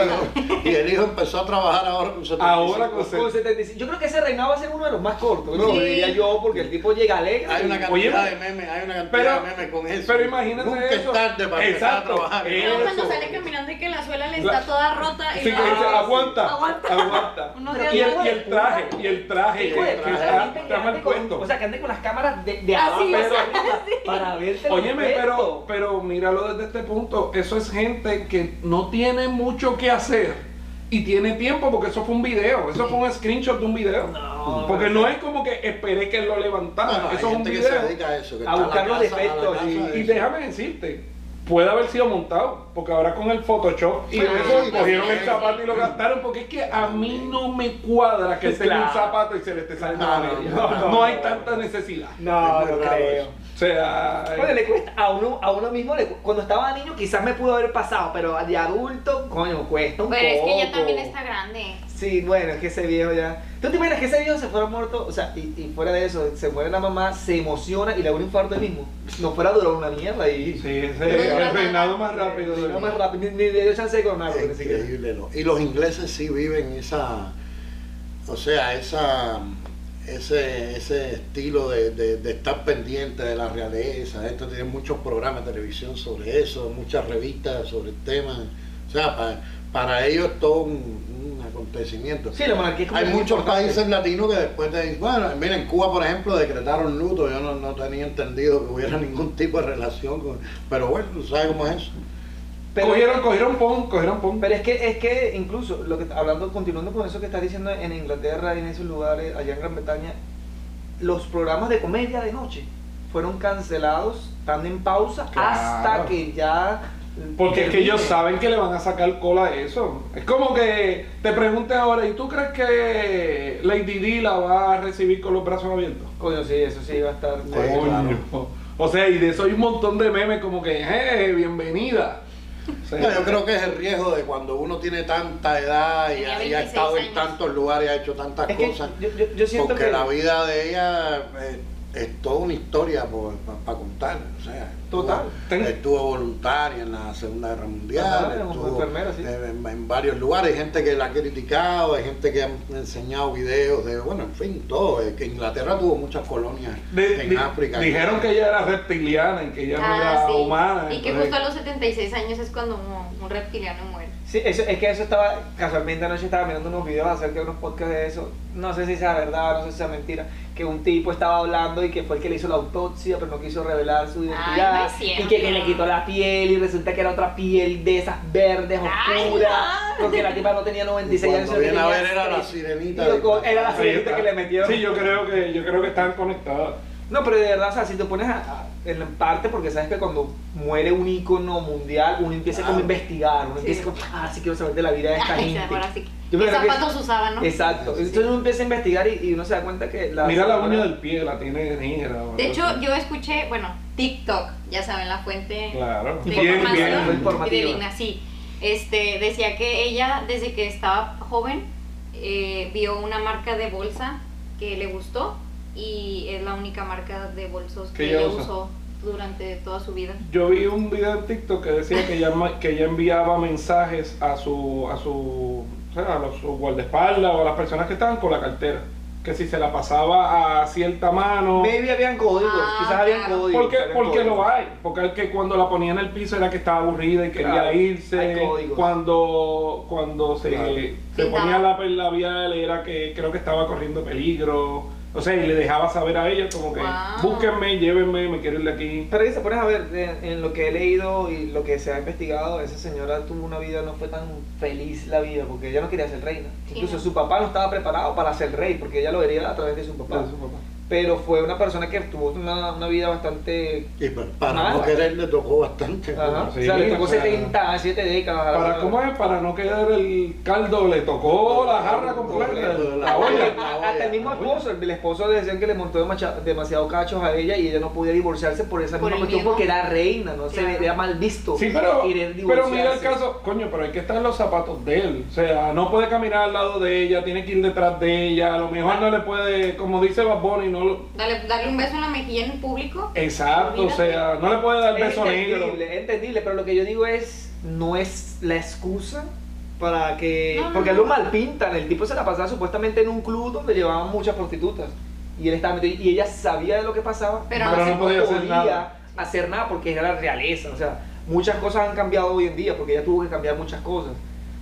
y el hijo empezó a trabajar ahora con 75. Ahora con Con 75. Yo creo que ese reinado va a ser uno de los más cortos, ¿no? Sí. diría yo, porque el tipo llega alegre. Hay una cantidad Oye, de memes, hay una cantidad pero- de memes con eso. pero imagínate Nunca eso. es tarde para empezar a Exacto. trabajar. No, cuando Eso. sale caminando y que la suela le La- está toda rota. y Sí, que no- dice, aguanta, Aguanta. aguanta. Unos Pero Y el, y el traje, y el traje, de que, que está, está mal. O sea, que ande con las cámaras de, de Así abajo pero para verte Óyeme, pero, pero míralo desde este punto, eso es gente que no tiene mucho que hacer y tiene tiempo porque eso fue un video, eso fue un screenshot de un video. No, porque no. es como que esperé que lo levantara, No, eso es un que video. se dedica a eso. Que A está en buscar los defectos, y- de Y eso. déjame decirte, puede haber sido montado, porque ahora con el Photoshop y Ah, eso sí, cogieron sí, el sí. zapato y lo gastaron, porque es que a mí no me cuadra que él tenga un zapato y se le esté saliendo No, la no, media. no, No, no. hay tanta necesidad. No, no creo. eso. Sea, Oye, le cuesta a uno, a uno mismo, le cu- cuando estaba niño quizás me pudo haber pasado, pero de adulto, coño, cuesta un Pero es que ya poco. también está grande. Sí, bueno, es que ese viejo ya. ¿Tú te imaginas que ese viejo se fuera muerto? O sea, y, y fuera de eso, se muere la mamá, se emociona y le da un infarto él mismo. No fuera a durar una mierda y. sí, ese es el reinado más rápido del más rápido, ni, ni le dio chance de coronarlo, ni siquiera. Increíble, ¿no? Y los ingleses sí viven esa, o sea, esa, ese, ese estilo de, de- de estar pendiente de la realeza. Esto tiene muchos programas de televisión sobre eso, muchas revistas sobre el tema. O sea, pa- para ellos es todo un, un acontecimiento. Sí, la monarquía Hay muchos importante. países latinos que después de, bueno, mira, en Cuba, por ejemplo, decretaron luto, yo no, no tenía entendido que hubiera ningún tipo de relación con, pero bueno, tú sabes cómo es eso. Pero, cogieron, cogieron pon, cogieron pon. pero es que es que incluso lo que hablando continuando con eso que estás diciendo en Inglaterra y en esos lugares allá en Gran Bretaña los programas de comedia de noche fueron cancelados están en pausa Claro. hasta que ya Porque es que ellos saben que le van a sacar cola a eso. Es como que te pregunte ahora, ¿y tú crees que Lady Di la va a recibir con los brazos abiertos? coño sí eso sí va a estar Sí, Coño. claro. O sea, y de eso hay un montón de memes como que, ¡eh, bienvenida! No, yo creo que es el riesgo de cuando uno tiene tanta edad y, ha- y ha 26 estado en tantos lugares, ha hecho tantas Es cosas. yo, yo, yo siento porque que la vida de ella eh, es toda una historia para contar. O sea, Total. Ten- Estuvo voluntaria en la Segunda Guerra Mundial, Ajá, estuvo sí. en, en varios lugares. Hay gente que la ha criticado, hay gente que ha enseñado videos de, bueno, en fin, todo. Es que Inglaterra tuvo muchas colonias en di- África. dijeron que ella era reptiliana y que ella no Ah, era sí. humana. Y que justo a los 76 años es cuando un, un reptiliano muere. Sí, eso, es que eso estaba, casualmente anoche estaba mirando unos videos acerca de unos podcasts de eso, no sé si sea verdad, no sé si sea mentira, que un tipo estaba hablando y que fue el que le hizo la autopsia, pero no quiso revelar su identidad, y que, que le quitó la piel y resulta que era otra piel de esas verdes Ay, oscuras, no. porque la tipa no tenía 96 años, viene a tenía ver era la sirenita. Loco, era la sirenita que le metieron. Sí, yo creo que, yo creo que están conectadas. No, pero de verdad, o sea, si te pones a, a- en parte, porque sabes que cuando muere un ícono mundial, uno empieza como a investigar, uno Sí. empieza como, ah, sí quiero saber de la vida de esta Ay, gente. ahora sí. Yo ¿Qué creo que- zapatos usaban, no? Exacto. Entonces uno empieza a investigar y, y uno se da cuenta que la Mira la uña del pie, la tiene negra. De hecho, yo escuché, bueno, TikTok, ya saben, la fuente Claro. de Bien, bien, información informativa. fidedigna, sí. Este, decía que ella, desde que estaba joven, eh, vio una marca de bolsa que le gustó y es la única marca de bolsos Que ella usó durante toda su vida. Yo vi un video en TikTok que decía que ella, que ella enviaba mensajes a su, a su, o sea, a los su guardaespaldas o a las personas que estaban con la cartera. Que si se la pasaba a cierta mano. Maybe habían códigos, Ah, quizás habían claro. códigos. Porque, habían porque códigos. lo hay, porque es que cuando la ponía en el piso era que estaba aburrida y quería Claro, hay irse. códigos. Cuando, cuando se, Claro. se ponía la labial era que creo que estaba corriendo peligro. O sea, y le dejaba saber a ella como que Wow. búsquenme, llévenme, me quiero ir de aquí. Pero ahí se pones a ver, en, en lo que he leído y lo que se ha investigado, esa señora tuvo una vida, no fue tan feliz la vida, porque ella no quería ser reina. Incluso no. su papá no estaba preparado para ser rey, porque ella lo vería a través de su papá. De su papá. Pero fue una persona que tuvo una, una vida bastante... Y pa- para Mala. no querer le tocó bastante. Ajá. Sí, o sea, le tocó o sea, 70, 7 décadas. la Para. ¿Cómo es? Para no quedar el caldo, le tocó la jarra completa, la la olla. olla. Hasta el mismo esposo, el esposo le decían que le montó demacha- demasiado cachos a ella y ella no podía divorciarse por esa Por misma cuestión porque era reina, no se veía mal visto. Sí, pero, pero mira el caso, coño, pero hay que estar en los zapatos de él. O sea, no puede caminar al lado de ella, tiene que ir detrás de ella. A lo mejor no le puede, como dice Bad Bunny, no lo- Dale, darle un beso en la mejilla en público. Exacto, o sea, no le puede dar Es beso negro. entendible, es entendible, pero lo que yo digo es, no es la excusa para que... No, no, porque no. lo mal pintan, el tipo se la pasaba supuestamente en un club donde llevaban muchas prostitutas y él estaba metido y ella sabía de lo que pasaba, Pero más no no podía hacer podía nada. hacer nada porque era la realeza, o sea, muchas cosas han cambiado hoy en día porque ella tuvo que cambiar muchas cosas.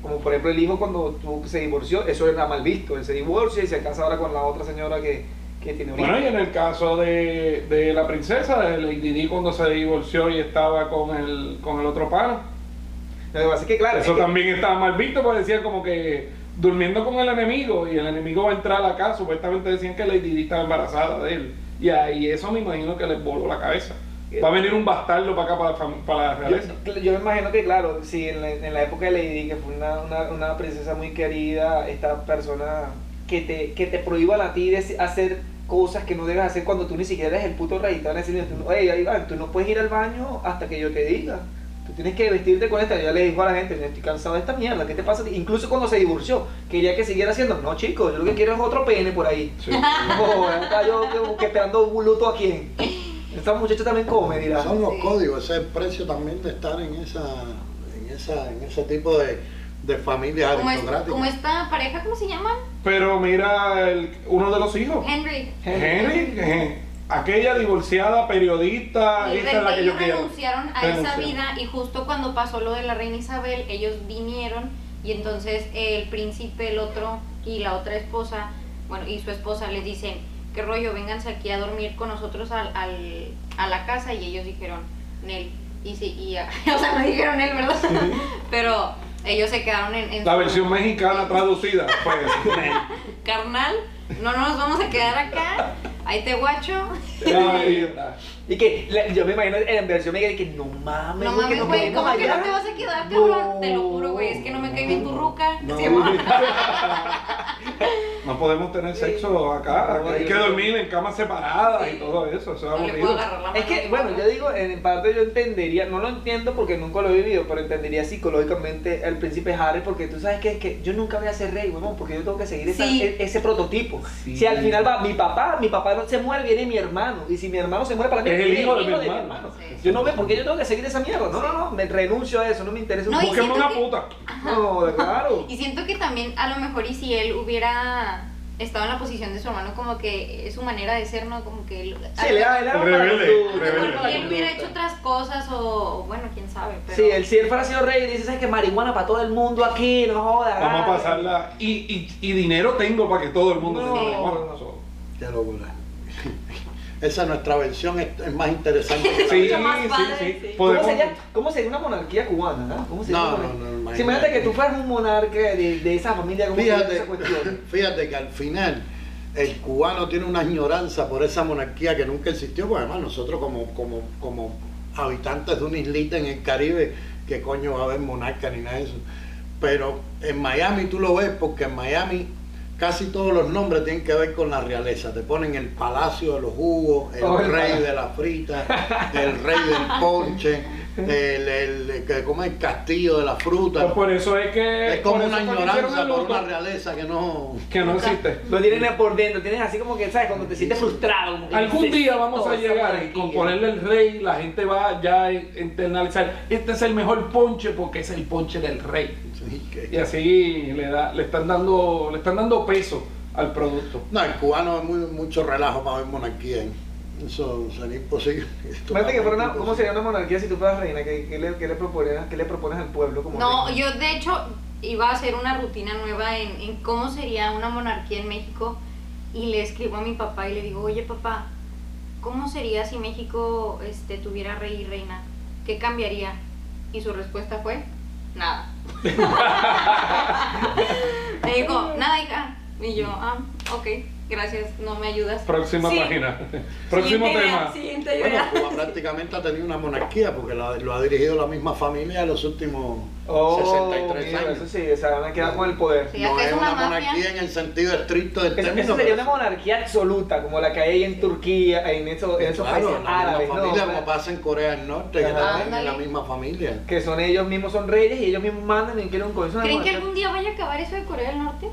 Como por ejemplo el hijo cuando tuvo- se divorció, eso era mal visto, él se divorcia y se casa ahora con la otra señora que, que tiene Bueno, y en el caso de, de la princesa, de Lady Di, cuando se divorció y estaba con el, con el otro pana, Lo que pasa es que claro, eso es que- también estaba mal visto, porque decían como que durmiendo con el enemigo y el enemigo va a entrar a la casa, supuestamente decían que Lady Di estaba embarazada de él. Y ahí eso me imagino que les voló la cabeza. Va a venir un bastardo para acá, para, para la realeza. Yo, yo me imagino que, claro, si en la, en la época de Lady que fue una, una, una princesa muy querida, esta persona que te, que te prohíban a ti de hacer cosas que no debes hacer cuando tú ni siquiera eres el puto rey. Te van a decir, oye, Iván, tú no puedes ir al baño hasta que yo te diga. Tú tienes que vestirte con esta. Yo ya le dijo a la gente, "Yo estoy cansado de esta mierda, ¿qué te pasa? a ti?". Incluso cuando se divorció, quería que siguiera haciendo. No, chicos, yo lo que quiero es otro pene por ahí. Sí. Acá yo que, que esperando un luto a quién. Esta muchacha también come, dirá. Son los Sí. códigos, ese es el precio también de estar en esa, en esa, en ese tipo de, de familias Como, es- aristocráticas. como esta pareja, ¿cómo se llaman? Pero mira, el- uno de los hijos, Henry. Henry, eh, aquella divorciada periodista, Y esa es la que ellos yo quiero. renunciaron a esa Renunciaron. vida y justo cuando pasó lo de la reina Isabel, ellos vinieron y entonces el príncipe, el otro y la otra esposa, bueno, y su esposa les dicen, qué rollo, vénganse aquí a dormir con nosotros al, al- a la casa y ellos dijeron, Nel, y sí, y, o sea, no dijeron él, ¿verdad? Pero ellos se quedaron en, en La su- versión mexicana traducida, pues. carnal, no nos vamos a quedar acá, ahí te guacho. Ahí está. Y que la- yo me imagino en versión mexicana que no mames, No mames, güey, quedemos ¿cómo que no te vas a quedar, cabrón? No. Te lo juro, güey, es que no me cae bien tu ruca. No. No podemos tener sexo acá, No, hay que dormir en camas separadas y todo eso, eso es aburrido. Es que, bueno, yo digo, en parte yo entendería, no lo entiendo porque nunca lo he vivido, pero entendería psicológicamente al príncipe Harry porque tú sabes que es que yo nunca voy a ser rey, huevón, porque yo tengo que seguir esa- Sí. e- ese prototipo. Sí. Si al final va mi papá, mi papá no se muere, viene mi hermano, y si mi hermano se muere para mí, Es el hijo de mi hermano. Sí. Yo no veo por qué yo tengo que seguir esa mierda. No, no, no, me renuncio a eso, no me interesa un No. Búsqueme una que- puta. No, claro. Y siento que también, a lo mejor, y si él hubiera estado en la posición de su hermano, como que es su manera de ser, ¿no? Como que él. Sí, le da, le da para la Rebelde, lo rebelde. él hubiera hecho otras cosas, o, bueno, quién sabe. Pero... Sí, él, si él fuera sido rey, dice, ¿sabes que marihuana para todo el mundo aquí? No jodas. Vamos a pasarla. Y, y, y dinero tengo para que todo el mundo No. tenga marihuana, no. Qué locura. Esa nuestra versión es, es más interesante. Sí, sí, padre, sí. sí. ¿Cómo sería, ¿Cómo sería una monarquía cubana? ah? ¿Cómo sería No, una no, no, Sí, imagínate. imagínate que tú fueras un monarca de, de esa familia, ¿cómo sería Fíjate, esa cuestión? fíjate que al final el cubano tiene una añoranza por esa monarquía que nunca existió, porque además nosotros como, como, como habitantes de una islita en el Caribe, ¿qué coño va a haber monarca ni nada de eso? Pero en Miami tú lo ves porque en Miami casi todos los nombres tienen que ver con la realeza. Te ponen el palacio de los jugos, el Oh, rey de la frita, el rey del ponche, el, el, el, que come el castillo de la fruta. Pues por eso es que. Es como una el por una realeza que no... Que no existe. Lo tienen por dentro, tienen así como que, ¿sabes? Cuando te sientes frustrado. como que Algún día vamos a llegar y con ponerle el rey, la gente va ya a internalizar. Este es el mejor ponche porque es el ponche del rey. Y así le da, le están dando, le están dando peso al producto. No, el cubano es muy, mucho relajo para ver monarquía. ¿eh? Eso sería imposible. Imagínate que fuera una- ¿Cómo sería una monarquía si tú fueras reina? ¿Qué, qué le, qué le propones, ¿Qué le propones al pueblo? Como No, reina? yo de hecho iba a hacer una rutina nueva en, en cómo sería una monarquía en México y le escribo a mi papá y le digo, oye papá, ¿cómo sería si México este, tuviera rey y reina? ¿Qué cambiaría? Y su respuesta fue, nada. me dijo, nada hija. Y yo, ah, ok, gracias, no me ayudas. Próxima Sí. página. Próximo Siguiente idea, tema. Siguiente Bueno, idea. Cuba prácticamente ha tenido una monarquía porque lo, lo ha dirigido la misma familia en los últimos Oh, 63 mira, años. Eso sí, o sea, van a quedar con el poder. Sí, no es es una, una monarquía en el sentido estricto del término. eso sería una monarquía absoluta, como la que hay en Turquía, en, eso- en esos Claro, países árabes, ¿no? familia, como pasa en Corea del Norte, que también es la misma familia. Que son ellos mismos, son reyes y ellos mismos mandan y quieren un coño. ¿Creen que algún día vaya a acabar eso de Corea del Norte?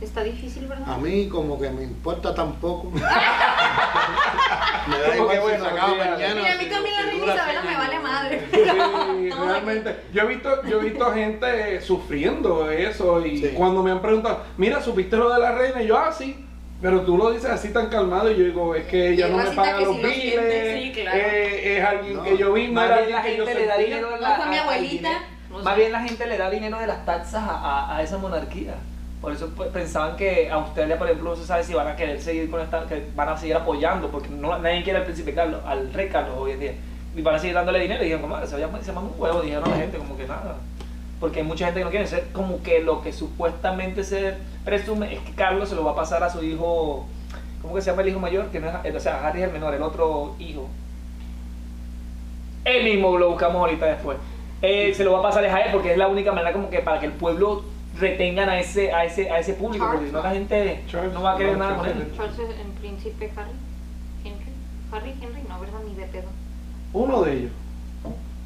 Está difícil, ¿verdad? A mí como que me importa tampoco. me da igual si acaba mañana. Mira, a mí también la Isabela 100 me vale madre. Sí, realmente. Yo he visto, yo he visto gente sufriendo eso y Sí. cuando me han preguntado, mira, ¿supiste lo de la reina? Y yo, ah, sí. Pero tú lo dices así tan calmado y yo digo, es que ella no me paga los lo biles, sí, claro. eh, es alguien No. que yo vi, no Más era bien la alguien que yo gente le da sentía. dinero de No la, fue mi a- dinero. no Más bien la gente le da dinero de las taxas a, a- a esa monarquía. Por eso pues, pensaban que Australia, por ejemplo, no se sabe si van a querer seguir con esta, que van a seguir apoyando, porque no, nadie quiere al príncipe Carlos, al rey Carlos hoy en día. Y van a seguir dándole dinero y dijeron, comadre, se, vaya- se un huevo, dijeron a la gente, como que nada. Porque hay mucha gente que no quiere ser, como que lo que supuestamente se presume es que Carlos se lo va a pasar a su hijo, ¿cómo que se llama el hijo mayor? Que no es, o sea, Harry el menor, el otro hijo. Él mismo lo buscamos ahorita después. Eh, se lo va a pasar a él porque es la única manera como que para que el pueblo retengan a ese, a ese, a ese público, porque si no la gente Charles, no va a querer no, nada con Charles. él. Charles es en príncipe Harry. Henry. Harry, Henry, no, ¿verdad? Ni de pedo. Uno de ellos.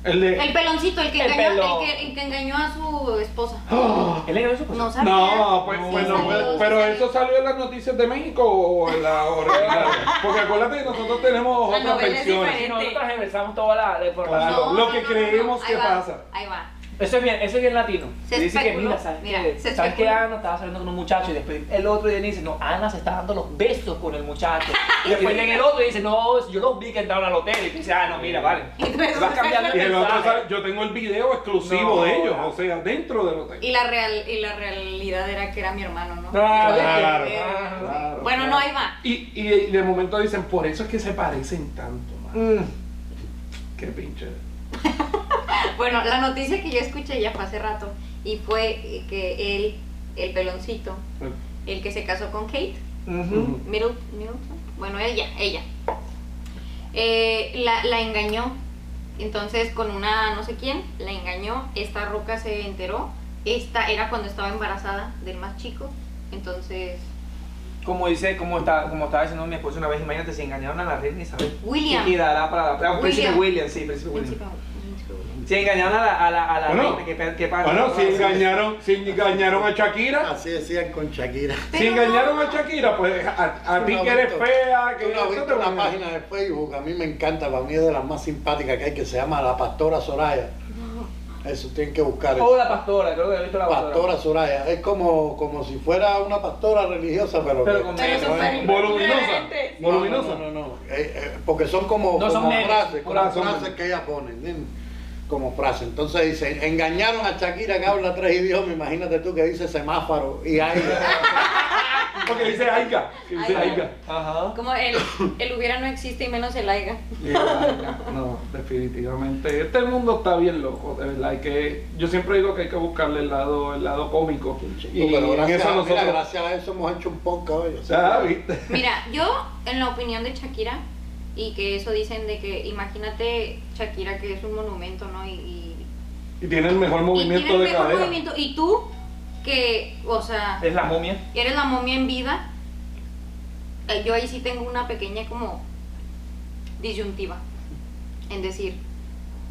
El de. El peloncito, el que, El engañó, el que, el que engañó a su esposa. ¡Ah! ¿Él engañó a su esposa? No sabía. No, pues, Sí pues no, salió, pues, sí pero salió. eso salió en las noticias de México o en la original. Porque acuérdate que nosotros tenemos La otras versiones. Si nosotros regresamos toda la, la información. Claro. lo que creemos que ahí va, pasa. Ahí va. Eso es bien, eso es bien latino. Se dice que mira, ¿sabes mira, qué? se ¿Sabes que. Ana estaba saliendo con un muchacho y después el otro día dice, no, Ana se está dando los besos con el muchacho. Y después llega el otro y dice, no, yo los vi que entraron al hotel. Y tú dices, ah, no, mira, vale. Entonces, Vas cambiando Y el otro sabe- yo tengo el video exclusivo No. de ellos, o sea, dentro del hotel. Y la, real, y la realidad era que era mi hermano, ¿no? Claro, Claro, Eh, claro, bueno, claro. no, ahí va. Y, y de momento dicen, por eso es que se parecen tanto, man. Mm. Qué pinche. Bueno, la noticia que yo escuché ya fue hace rato y fue que él, el peloncito, el que se casó con Kate, Middleton, bueno, ella, ella, eh, la, la engañó. Entonces, con una no sé quién, la engañó. Esta roca se enteró. Esta era cuando estaba embarazada del más chico. Entonces, Como dice, como, está, como estaba diciendo mi esposo una vez, imagínate si engañaron a la reina Isabel. William. Y dará para la. ah, Príncipe William. William, sí, Príncipe William. Si engañaron a la, a la, a la Bueno, reina, ¿qué, qué pasa? Bueno, si engañaron, si engañaron a Shakira, Así decían con Shakira. si engañaron a Shakira, pues a, a ti que eres fea, que Tú no una página de Facebook, a mí me encanta, para mí es de las más simpáticas que hay, que se llama La Pastora Soraya. Eso tienen que buscar. Eso. la pastora, creo que he visto la pastora. Pastora Soraya. Es como, como si fuera una pastora religiosa, pero, Pero con Pero menos. Voluminosa. No, Voluminosa. No, no, no. eh, eh, porque son como, No son como memes, frases, como son frases que ella pone, ¿entiendes? Como frases. Entonces dice, engañaron a Shakira que habla tres idiomas, imagínate tú que dice semáforo y hay Porque dice Aiga, que dice Aiga. Aiga. Ajá. Como el, el hubiera no existe y menos el aiga. No, definitivamente. Este mundo está bien loco, de verdad. Hay que, yo siempre digo que hay que buscarle el lado, el lado cómico. Y pero gracias, eso mira, nosotros. gracias a eso hemos hecho un podcast hoy. Ah. Mira, yo, en la opinión de Shakira, y que eso dicen de que, imagínate Shakira que es un monumento, ¿no? Y, y, Y tiene el mejor y movimiento tiene el de mejor cadera. movimiento. Y tú, que, o sea, Es la momia. eres la momia en vida, eh, yo ahí sí tengo una pequeña como disyuntiva en decir,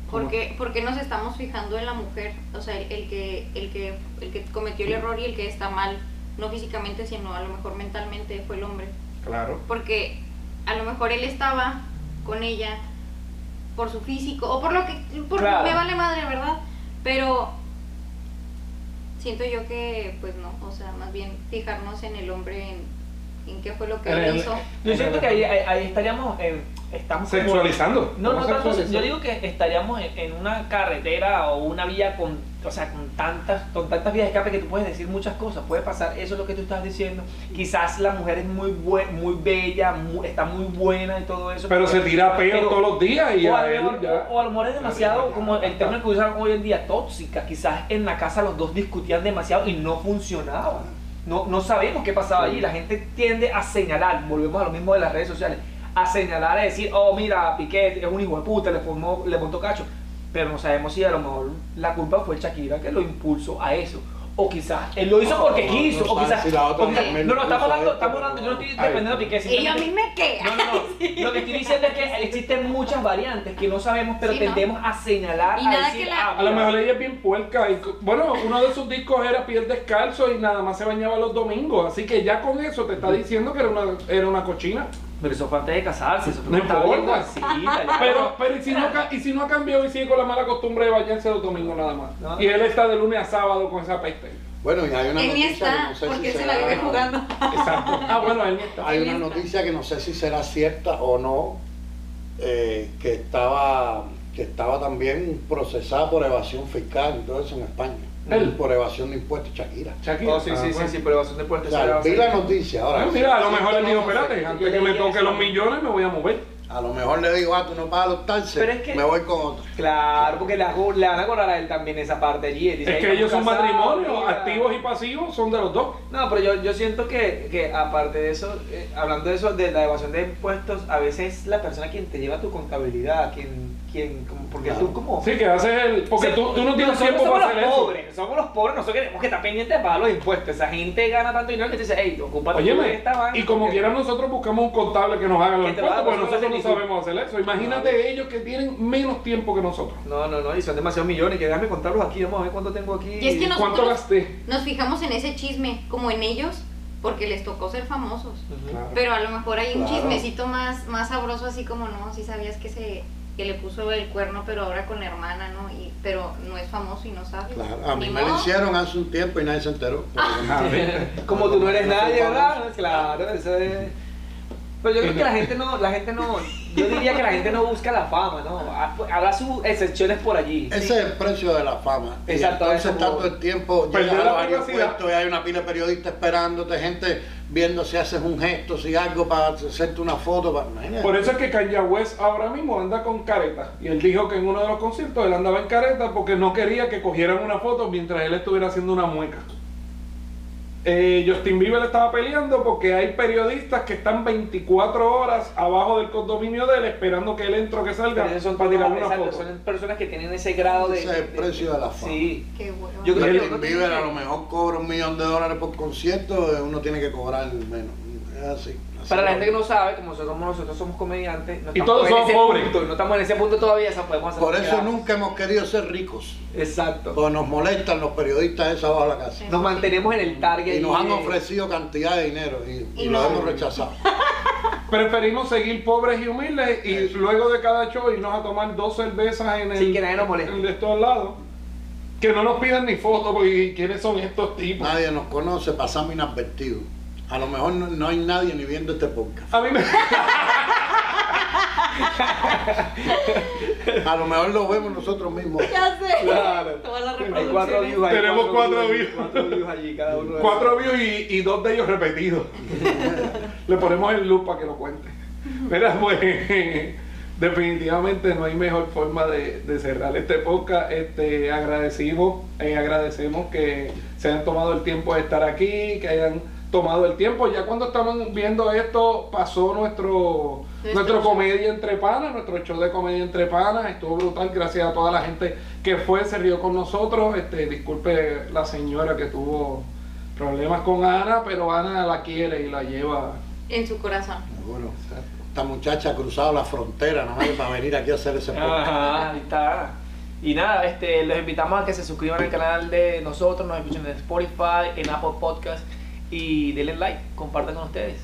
¿por qué, por qué nos estamos fijando en la mujer? O sea, el, el que, el, que, el que cometió el error y el que está mal, no físicamente, sino a lo mejor mentalmente fue el hombre. Claro. Porque a lo mejor él estaba con ella por su físico o por lo que por Claro. me vale madre, ¿verdad? Pero siento yo que pues no, o sea, más bien fijarnos en el hombre en, en qué fue lo que él hizo. Yo siento que ahí, estaríamos en. Estamos como- Sexualizando. No, no tanto. Yo digo que estaríamos en, en una carretera o una vía con, o sea, con tantas, con tantas vías de escape que tú puedes decir muchas cosas. Puede pasar, eso es lo que tú estás diciendo. Quizás la mujer es muy bue- muy bella, está muy buena y todo eso. Pero se tira peo todos los días y o, a él ya. o a lo mejor es demasiado, como el término que usan hoy en día, tóxica. Quizás en la casa los dos discutían demasiado y no funcionaba. No, no sabemos qué pasaba allí. La gente tiende a señalar, volvemos a lo mismo de las redes sociales, a señalar, a decir, oh, mira, Piqué es un hijo de puta, le, formó, le montó cacho. Pero no sabemos si a lo mejor la culpa fue Shakira que lo impulsó a eso. O quizás él lo hizo porque No, no quiso. o sabes quizás. si la otra o quizás- no, no, estamos hablando, estamos hablando, yo no estoy Ay, defendiendo a Piqué. Y yo a mí me queda. no, no, no. Lo que estoy diciendo es que existen muchas variantes que no sabemos, pero Sí, ¿no? tendemos a señalar, Y a nada decir, que la- ah, A lo mejor ella es bien puerca. Y, bueno, uno de sus discos era piel descalzo y nada más se bañaba los domingos. Así que ya con eso te está diciendo que era una, era una cochina. Pero eso fue antes de casarse, eso fue No bien importa. ya. Pero, pero ¿y, si no, y si no ha cambiado y sigue con la mala costumbre de bañarse los domingos nada más. No. Y él está de lunes a sábado con esa peste. bueno, y hay una Él ni noticia que está no sé porque si se la será- vive jugando. Exacto. Ah, bueno, él ni está. Hay una está. noticia que no sé si será cierta o no, eh, que estaba que estaba también procesada por evasión fiscal y todo eso en España. Él. Por evasión de impuestos, Shakira. Shakira. Oh, sí, Ah, sí, sí, bueno. sí, pero bastante fuerte. O sea, vi la noticia ahora. Ah, mira, a lo sí, mejor sí, él dijo, no sé. espérate, antes que me toque eso. los millones me voy a mover. A lo mejor le digo, ah, tú no pagas los taxes, Pero es que- me voy con otro. Claro, porque le, le van a cobrar a él también esa parte allí. Él dice, Es "Ay, que ellos son matrimonios, mira". activos y pasivos son de los dos. No, pero yo, yo siento que, que aparte de eso, eh, hablando de eso, de la evasión de impuestos, a veces es la persona quien te lleva tu contabilidad, quien, Porque Claro. tú como... Sí, que haces el. Porque Sí, tú, tú no tienes tiempo somos para los hacer eso. pobres, Somos los pobres, nosotros tenemos que estar pendientes de pagar los impuestos. Esa gente gana tanto dinero que te dice, hey, ocúpate de esta vaina y como quieran nosotros buscamos un contable que nos haga los impuestos, porque nosotros no sabemos hacer eso. Imagínate ellos que tienen menos tiempo que nosotros. No, no, no, y son demasiados millones, que déjame contarlos aquí, vamos a ver cuánto tengo aquí. Y es que no- ¿Cuánto gasté? Nos fijamos en ese chisme, como en ellos, porque les tocó ser famosos. Claro. Pero a lo mejor hay un Claro. chismecito más, más sabroso, así como no, si sabías que se que le puso el cuerno, pero ahora con la hermana, ¿no? Y, pero no es famoso y no sabe. Claro, a mí me lo hicieron hace un tiempo y nadie se enteró. Ah. Como tú no eres nadie, famoso. ¿verdad? Claro, eso es. Pero yo creo que la gente no, la gente no, yo diría que la gente no busca la fama, ¿no? Ha- Habrá sus excepciones por allí. Ese es el precio de la fama. Exacto, entonces eso está como- todo el tiempo, llegas al privacidad. aeropuerto y hay una pila de periodistas esperándote, gente viendo si haces un gesto, si algo para hacerte una foto. Para... Por eso es que Kanye West ahora mismo anda con careta. Y él dijo que en uno de los conciertos él andaba en careta porque no quería que cogieran una foto mientras él estuviera haciendo una mueca. Eh, Justin Bieber estaba peleando porque hay periodistas que están 24 horas abajo del condominio de él esperando que él entre o que salga Pero son, para tirarle una exacto, foto. son personas que tienen ese grado de. Ese es el precio de la fama. Sí. Qué bueno. Yo creo que Justin Bieber tiene a lo mejor cobra un millón de dólares por concierto, eh, uno tiene que cobrar menos. Es así. Para la gente que no sabe, como nosotros, nosotros somos comediantes, no Y todos somos pobres. punto, no estamos en ese punto todavía, o sea, podemos hacer Por eso nunca hemos querido ser ricos. Exacto. Porque nos molestan los periodistas esos abajo de la casa. Nos mantenemos en el target. Y nos han de- ofrecido cantidad de dinero y, y Y lo no. hemos rechazado. Preferimos seguir pobres y humildes y luego de cada show irnos a tomar dos cervezas en el, Sin que nadie nos moleste. en el de estos lados. Que no nos pidan ni fotos porque quiénes son estos tipos. Nadie nos conoce, pasamos inadvertidos. A lo mejor no, no hay nadie ni viendo este podcast. A mí me... A lo mejor lo vemos nosotros mismos. Ya sé. Claro. Todas las Hay cuatro views ahí. Tenemos cuatro views. Cuatro views allí, cada uno. de Cuatro views y, y dos de ellos repetidos. Le ponemos el loop para que lo cuente. Mira, pues definitivamente no hay mejor forma de, de cerrar este podcast. Este, agradecimos, eh, agradecemos que se hayan tomado el tiempo de estar aquí, que hayan tomado el tiempo. Ya cuando estamos viendo esto, pasó nuestro, Nuestro comedia entre panas, nuestro show de comedia entre panas. Estuvo brutal, gracias a toda la gente que fue, se rió con nosotros. Este, disculpe la señora que tuvo problemas con Ana, pero Ana la quiere y la lleva. En su corazón. Seguro. Esta muchacha ha cruzado la frontera nada más para venir aquí a hacer ese podcast. Ajá, ahí está. Y nada, este, los invitamos a que se suscriban al canal de nosotros, nos escuchen en Spotify, en Apple Podcast y denle like, compartan con ustedes.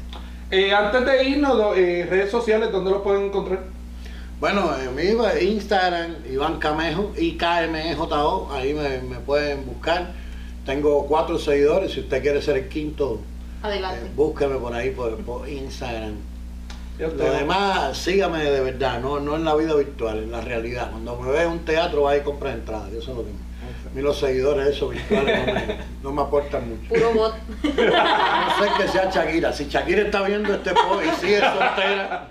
Eh, antes de irnos, eh, redes sociales, ¿dónde lo pueden encontrar? Bueno, en mi Instagram, Iván Camejo, IKMEJO, ahí me, me pueden buscar. Tengo cuatro seguidores, si usted quiere ser el quinto, Adelante. eh, búsqueme por ahí por, por Instagram. Lo demás, sígame de verdad, no, no en la vida virtual, en la realidad. Cuando me ve en un teatro, va y compra entradas, eso es lo que me- mí los seguidores esos virtuales no me, no me aportan mucho. Puro bot. A no ser que sea Shakira. Si Shakira está viendo este post y sigue soltera,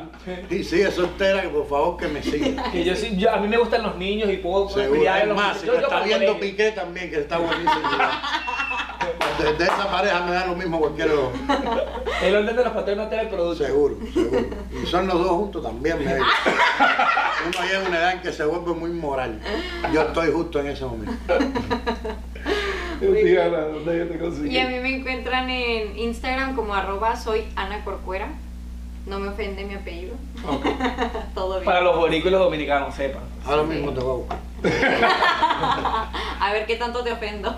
y sigue soltera, que por favor que me siga. Que yo sí, yo- a mí me gustan los niños y puedo Seguro. Es los más, si yo- me yo está viendo. Piqué también, que está buenísimo. Desde esa pareja me da lo mismo cualquier otro. El orden de los patrones no te el producto. Seguro, seguro. Y son los dos juntos también, me Uno llega a una edad en que se vuelve muy moral. Yo estoy justo en ese momento. Dígala, ¿dónde yo te consigo? Y a mí me encuentran en Instagram como arroba soy Ana Corcuera. No me ofende mi apellido. Ok. Todo bien. Para los boricuas y los dominicanos, sepan. Ahora mismo te voy a buscar. A ver qué tanto te ofendo.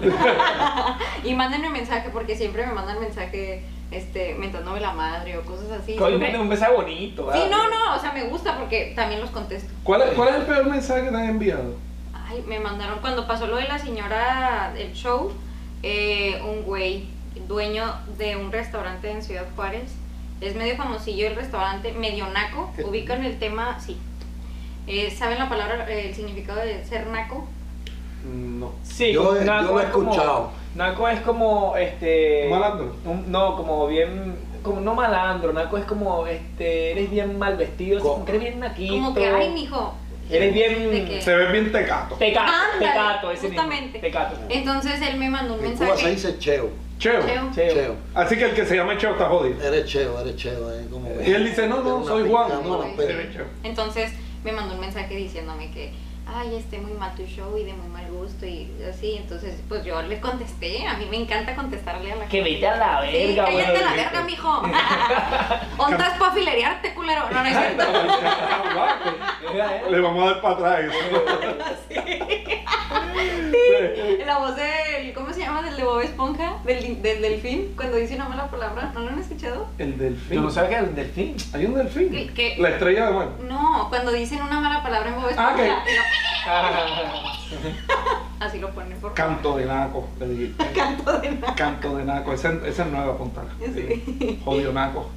y mándenme mensaje porque siempre me mandan mensaje este, mentándome la madre o cosas así. Siempre- un mensaje bonito. Sí, ¿verdad? no, no, o sea, me gusta porque también los contesto. ¿Cuál es, ¿Cuál es el peor mensaje que te han enviado? Ay, me mandaron cuando pasó lo de la señora del show, eh, un güey, dueño de un restaurante en Ciudad Juárez. Es medio famosillo el restaurante, medio naco. Ubican el tema, sí. Eh, ¿Saben la palabra, eh, el significado de ser naco? No. Sí, Yo yo lo he es como- escuchado. Naco es como, este... Malandro. un- no, como bien... Como no malandro, Naco es como, este... Eres bien mal vestido, como que eres bien naquito. Como que, ay, mijo. Eres bien... Se ve bien tecato. Tecato, Ándale, tecato, ese mismo, justamente. Tecato. Entonces él me mandó un En Cuba se mensaje. dice cheo. Cheo. Cheo. Cheo. Cheo. Así que el que se llama Cheo está jodido. Eres cheo, eres cheo. eh, como Y él dice, no, no, soy Juan. No. Entonces me mandó un mensaje diciéndome que, ay, esté muy mal tu show y de muy mal gusto y así. Entonces, pues yo le contesté. A mí me encanta contestarle a la Que gente. vete a la Sí, verga, cállate bueno, la verga, mijo. ¿Ondas para filerearte, culero? No, no es cierto. Le vamos a dar para atrás eso. La voz del, ¿cómo se llama? Del de Bob Esponja, del, del delfín, cuando dice una mala palabra. ¿No lo han escuchado? El delfín. Yo no sabía que era un delfín. Hay un delfín. ¿Qué- qué? La estrella de mar. No, cuando dicen una mala palabra en Bob Esponja. Ah, ¿qué? no, así lo ponen por. Canto de naco, le dijiste. Canto de nada. Canto de naco. Esa esa es nueva apuntada. Sí. Jodido naco.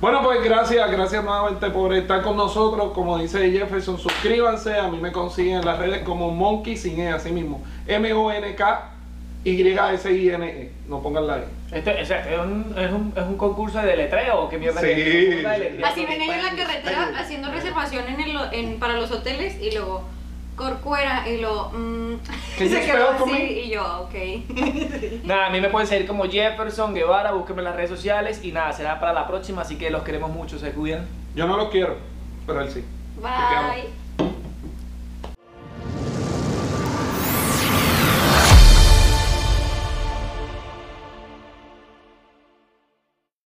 Bueno, pues gracias, gracias nuevamente por estar con nosotros. Como dice Jefferson, suscríbanse. A mí me consiguen en las redes como Monkey sin E, así mismo. M-O-N-K-Y-S-I-N-E. No pongan la E. Este, o sea, es, un, es, un, es un concurso de letreo o qué mierda Sí. es? Un de letreo. Así venía yo en la carretera haciendo reservación en el, en, para los hoteles y luego Corcuera y lo mm, you se quedó así y yo, ok. Nada, a mí me pueden seguir como Jefferson Guevara, búsquenme en las redes sociales y nada, será para la próxima, así que los queremos mucho, se cuidan. Yo no lo quiero, pero él sí. Bye.